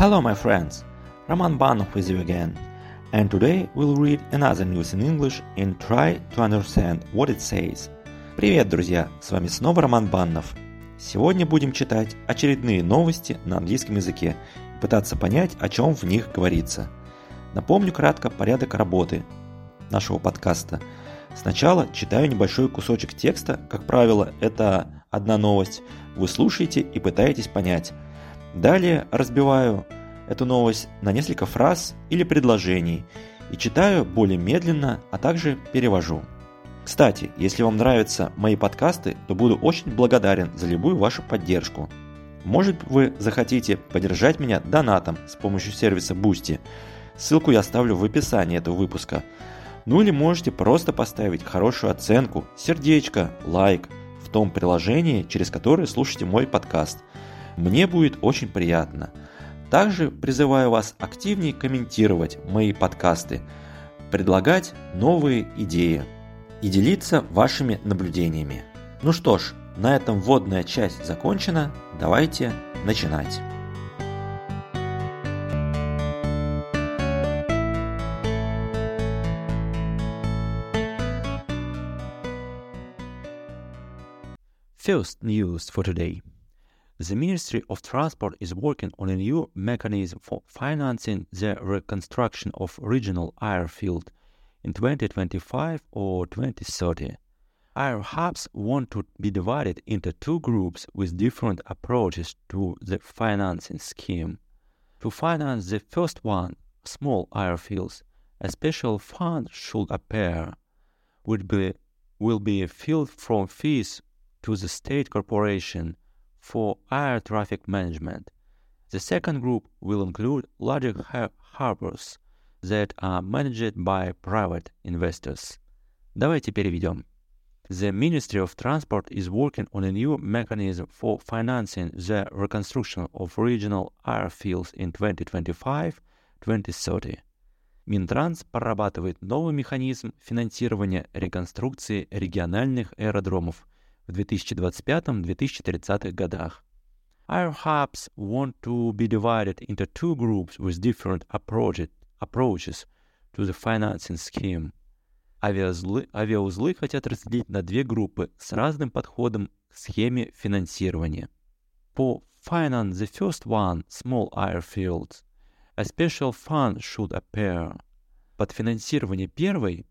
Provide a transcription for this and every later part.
Hello, my friends. Roman Banov with you again. And today we'll read another news in English and try to understand what it says. Привет, друзья! С вами снова Роман Баннов. Сегодня будем читать очередные новости на английском языке и пытаться понять, о чем в них говорится. Напомню кратко порядок работы нашего подкаста. Сначала читаю небольшой кусочек текста, как правило, это одна новость. Вы слушаете и пытаетесь понять – Далее разбиваю эту новость на несколько фраз или предложений и читаю более медленно, а также перевожу. Кстати, если вам нравятся мои подкасты, то буду очень благодарен за любую вашу поддержку. Может вы захотите поддержать меня донатом с помощью сервиса Boosty. Ссылку я оставлю в описании этого выпуска. Ну или можете просто поставить хорошую оценку, сердечко, лайк в том приложении, через которое слушаете мой подкаст – мне будет очень приятно. Также призываю вас активнее комментировать мои подкасты, предлагать новые идеи и делиться вашими наблюдениями. Ну что ж, на этом вводная часть закончена. Давайте начинать. First news for today. The Ministry of Transport is working on a new mechanism for financing the reconstruction of regional airfield in 2025 or 2030. Air hubs want to be divided into two groups with different approaches to the financing scheme. To finance the first one, small airfields, a special fund should appear, which be, will be filled from fees to the state corporation for air traffic management. The second group will include larger har- harbors that are managed by private investors. Давайте переведем. The Ministry of Transport is working on a new mechanism for financing the reconstruction of regional airfields in 2025-2030. Минтранс прорабатывает новый механизм финансирования реконструкции региональных аэродромов в 2025-2030 годах. Air hubs want to be divided into two groups with different approach, approaches to the financing scheme. Авиаузлы, авиаузлы хотят разделить на две группы с разным подходом к схеме финансирования. For finance the first one, small airfields, a special fund should appear. Под финансирование первой,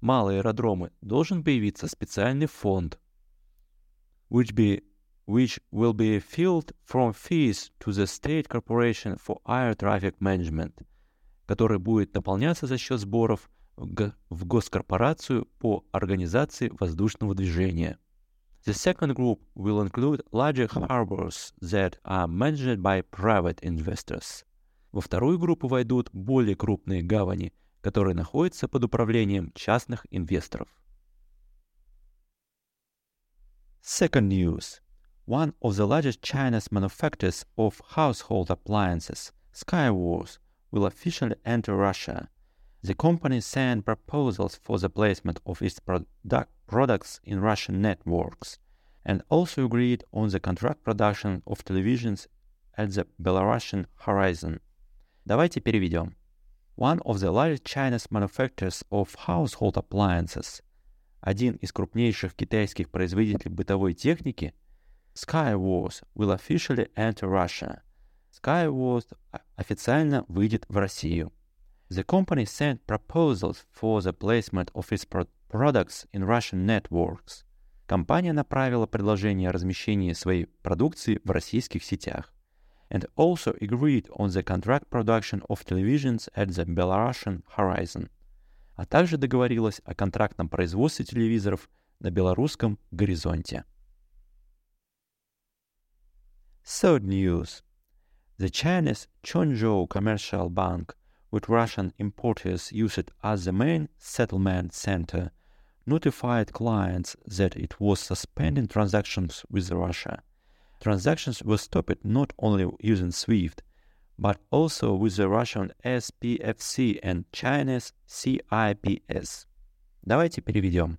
малые аэродромы, должен появиться специальный фонд – which be which will be filled from fees to the State Corporation for Air Traffic Management, который будет наполняться за счет сборов в, госкорпорацию по организации воздушного движения. The second group will include larger harbors that are managed by private investors. Во вторую группу войдут более крупные гавани, которые находятся под управлением частных инвесторов. Second news. One of the largest China's manufacturers of household appliances, Skywars, will officially enter Russia. The company sent proposals for the placement of its product products in Russian networks and also agreed on the contract production of televisions at the Belarusian horizon. Давайте переведем. One of the largest China's manufacturers of household appliances, один из крупнейших китайских производителей бытовой техники, Skywars will officially enter Russia. Skywars официально выйдет в Россию. The company sent proposals for the placement of its products in Russian networks. Компания направила предложение о размещении своей продукции в российских сетях. And also agreed on the contract production of televisions at the Belarusian horizon а также договорилась о контрактном производстве телевизоров на белорусском горизонте. Third news. The Chinese Chongzhou Commercial Bank, which Russian importers use it as the main settlement center, notified clients that it was suspending transactions with Russia. Transactions were stopped not only using SWIFT, but also with the Russian SPFC and Chinese CIPS. Давайте переведем.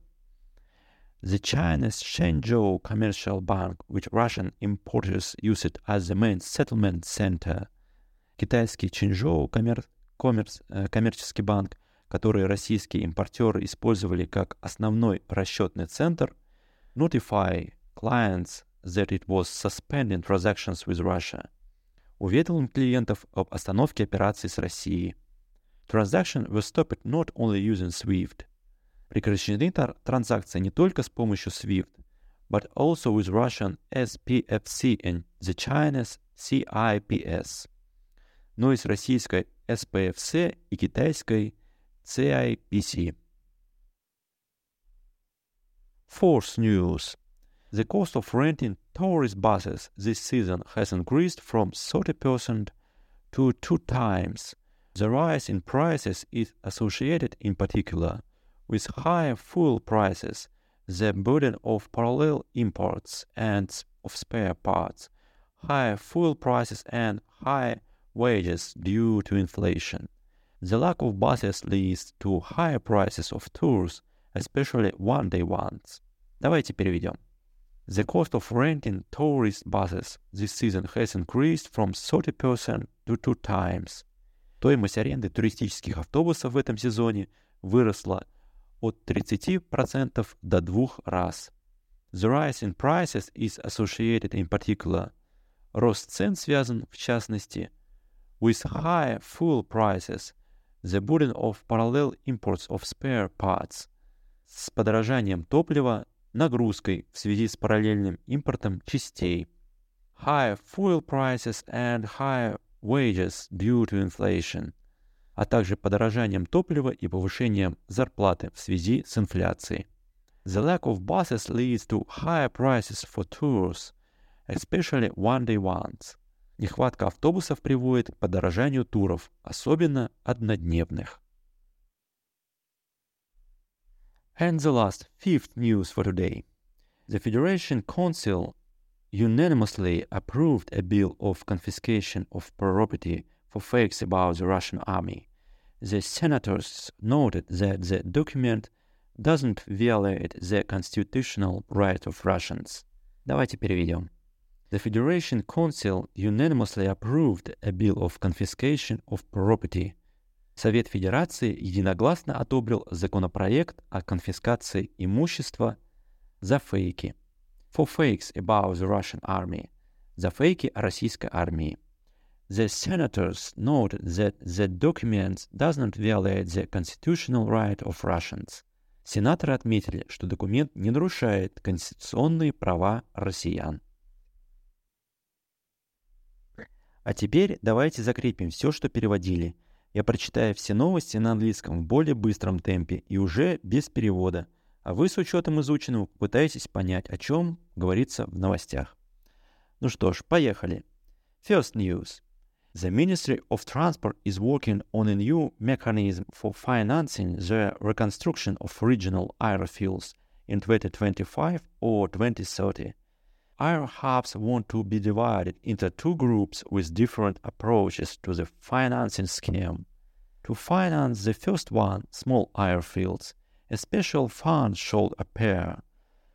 The Chinese Shenzhou Commercial Bank, which Russian importers use it as the main settlement center, китайский Чинжоу коммер... коммерс... Э, коммерческий банк, который российские импортеры использовали как основной расчетный центр, notify clients that it was suspending transactions with Russia. Уведомил клиентов об остановке операций с Россией. Transaction was stopped not only using SWIFT. Прекращены транзакции не только с помощью SWIFT, but also with Russian SPFC and the Chinese CIPS, но и с российской SPFC и китайской CIPC. Fourth news. The cost of renting tourist buses this season has increased from 30% to two times. The rise in prices is associated in particular with higher fuel prices, the burden of parallel imports and of spare parts, higher fuel prices and high wages due to inflation. The lack of buses leads to higher prices of tours, especially one-day ones. Давайте переведем. The cost of renting tourist buses this season has increased from 30% to two times. Стоимость аренды туристических автобусов в этом сезоне выросла от 30% до двух раз. The rise in prices is associated in particular. Рост цен связан, в частности, with high fuel prices, the burden of parallel imports of spare parts, с подорожанием топлива, нагрузкой в связи с параллельным импортом частей. High fuel prices and high wages due to inflation, а также подорожанием топлива и повышением зарплаты в связи с инфляцией. The lack of buses leads to higher prices for tours, especially one-day ones. Нехватка автобусов приводит к подорожанию туров, особенно однодневных. And the last, fifth news for today. The Federation Council unanimously approved a bill of confiscation of property for fakes about the Russian army. The senators noted that the document doesn't violate the constitutional right of Russians. Давайте переведем. The Federation Council unanimously approved a bill of confiscation of property. Совет Федерации единогласно одобрил законопроект о конфискации имущества за фейки for fakes about the Russian army, за фейки о российской армии. The senators noted that the document does not violate the constitutional right of Russians. Сенаторы отметили, что документ не нарушает конституционные права россиян. А теперь давайте закрепим все, что переводили. Я прочитаю все новости на английском в более быстром темпе и уже без перевода – а вы с учетом изученного попытаетесь понять, о чем говорится в новостях. Ну что ж, поехали. First news. The Ministry of Transport is working on a new mechanism for financing the reconstruction of regional airfields in 2025 or 2030. Air hubs want to be divided into two groups with different approaches to the financing scheme. To finance the first one, small airfields, a special fund shall appear,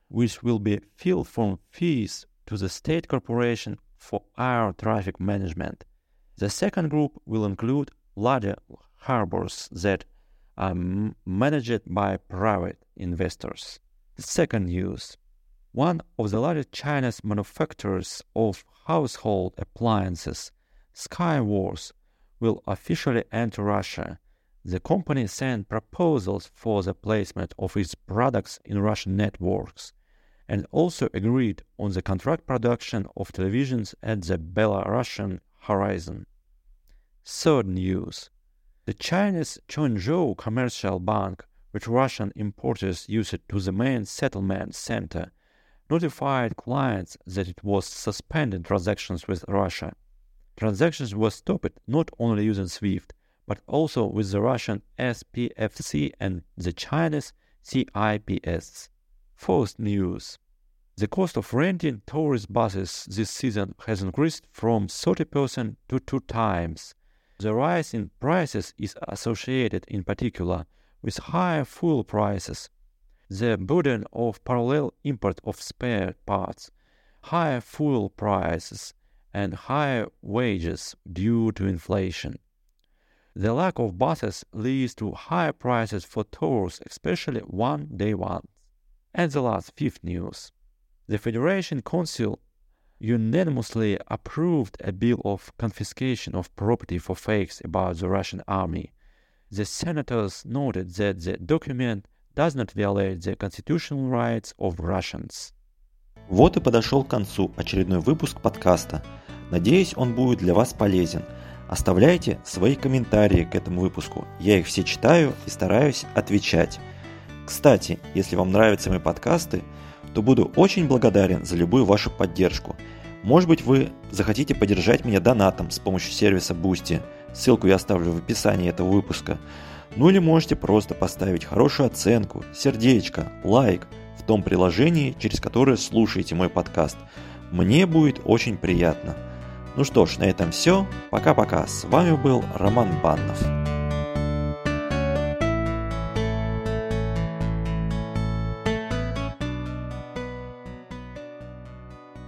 which will be filled from fees to the State Corporation for Air Traffic Management. The second group will include larger harbors that are managed by private investors. Second use. One of the largest Chinese manufacturers of household appliances, Skywars, will officially enter Russia the company sent proposals for the placement of its products in Russian networks and also agreed on the contract production of televisions at the Belarusian horizon. Third news. The Chinese Chongzhou Commercial Bank, which Russian importers used to the main settlement center, notified clients that it was suspending transactions with Russia. Transactions were stopped not only using SWIFT, but also with the Russian SPFC and the Chinese CIPS. Fourth news. The cost of renting tourist buses this season has increased from 30% to two times. The rise in prices is associated in particular with higher fuel prices, the burden of parallel import of spare parts, higher fuel prices, and higher wages due to inflation. The lack of buses leads to higher prices for tours, especially one-day ones. And the last fifth news. The Federation Council unanimously approved a bill of confiscation of property for fakes about the Russian army. The senators noted that the document does not violate the constitutional rights of Russians. Вот и подошел к концу очередной выпуск подкаста. Надеюсь, он будет для вас полезен. Оставляйте свои комментарии к этому выпуску. Я их все читаю и стараюсь отвечать. Кстати, если вам нравятся мои подкасты, то буду очень благодарен за любую вашу поддержку. Может быть вы захотите поддержать меня донатом с помощью сервиса Boosty. Ссылку я оставлю в описании этого выпуска. Ну или можете просто поставить хорошую оценку, сердечко, лайк в том приложении, через которое слушаете мой подкаст. Мне будет очень приятно. Ну что ж, на этом все. Пока-пока. С вами был Роман Баннов.